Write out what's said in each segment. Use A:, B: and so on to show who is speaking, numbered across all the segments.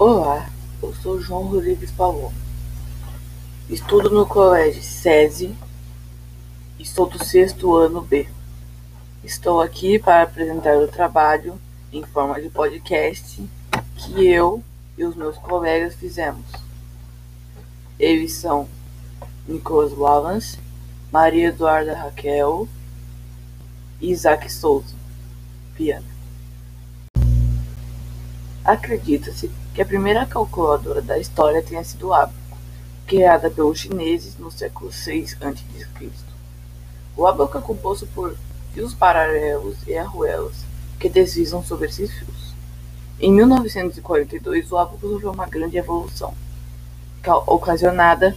A: Olá, eu sou João Rodrigues Pavon. Estudo no colégio SESI e sou do sexto ano B. Estou aqui para apresentar o trabalho em forma de podcast que eu e os meus colegas fizemos. Eles são Nicolas Wallace, Maria Eduarda Raquel e Isaac Souza, piano. Acredita-se que a primeira calculadora da história tenha sido ábaco, criada pelos chineses no século VI a.C. O ábaco é composto por fios paralelos e arruelas que deslizam sobre esses fios. Em 1942, o ábaco sofreu uma grande evolução, ocasionada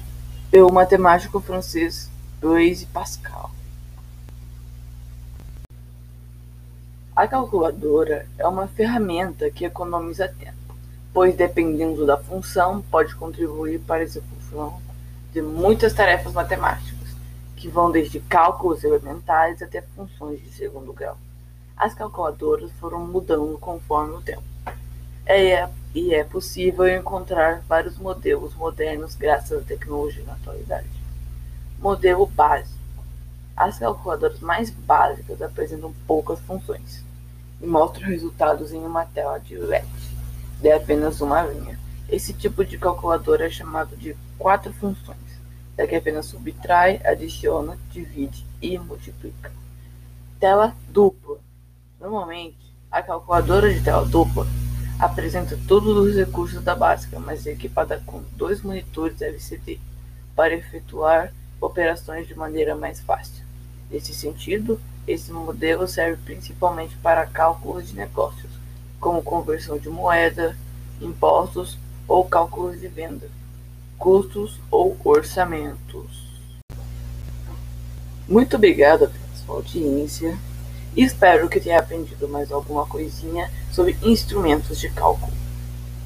A: pelo matemático francês Blaise Pascal. A calculadora é uma ferramenta que economiza tempo, pois dependendo da função, pode contribuir para a execução de muitas tarefas matemáticas, que vão desde cálculos elementares até funções de segundo grau. As calculadoras foram mudando conforme o tempo. É, e é possível encontrar vários modelos modernos graças à tecnologia na atualidade. Modelo básico. As calculadoras mais básicas apresentam poucas funções e mostra resultados em uma tela de LED de apenas uma linha. Esse tipo de calculadora é chamado de quatro funções, já que apenas subtrai, adiciona, divide e multiplica. Tela dupla. Normalmente, a calculadora de tela dupla apresenta todos os recursos da básica, mas é equipada com dois monitores LCD para efetuar operações de maneira mais fácil. Nesse sentido, esse modelo serve principalmente para cálculos de negócios, como conversão de moeda, impostos ou cálculos de venda, custos ou orçamentos. Muito obrigada pela sua audiência espero que tenha aprendido mais alguma coisinha sobre instrumentos de cálculo.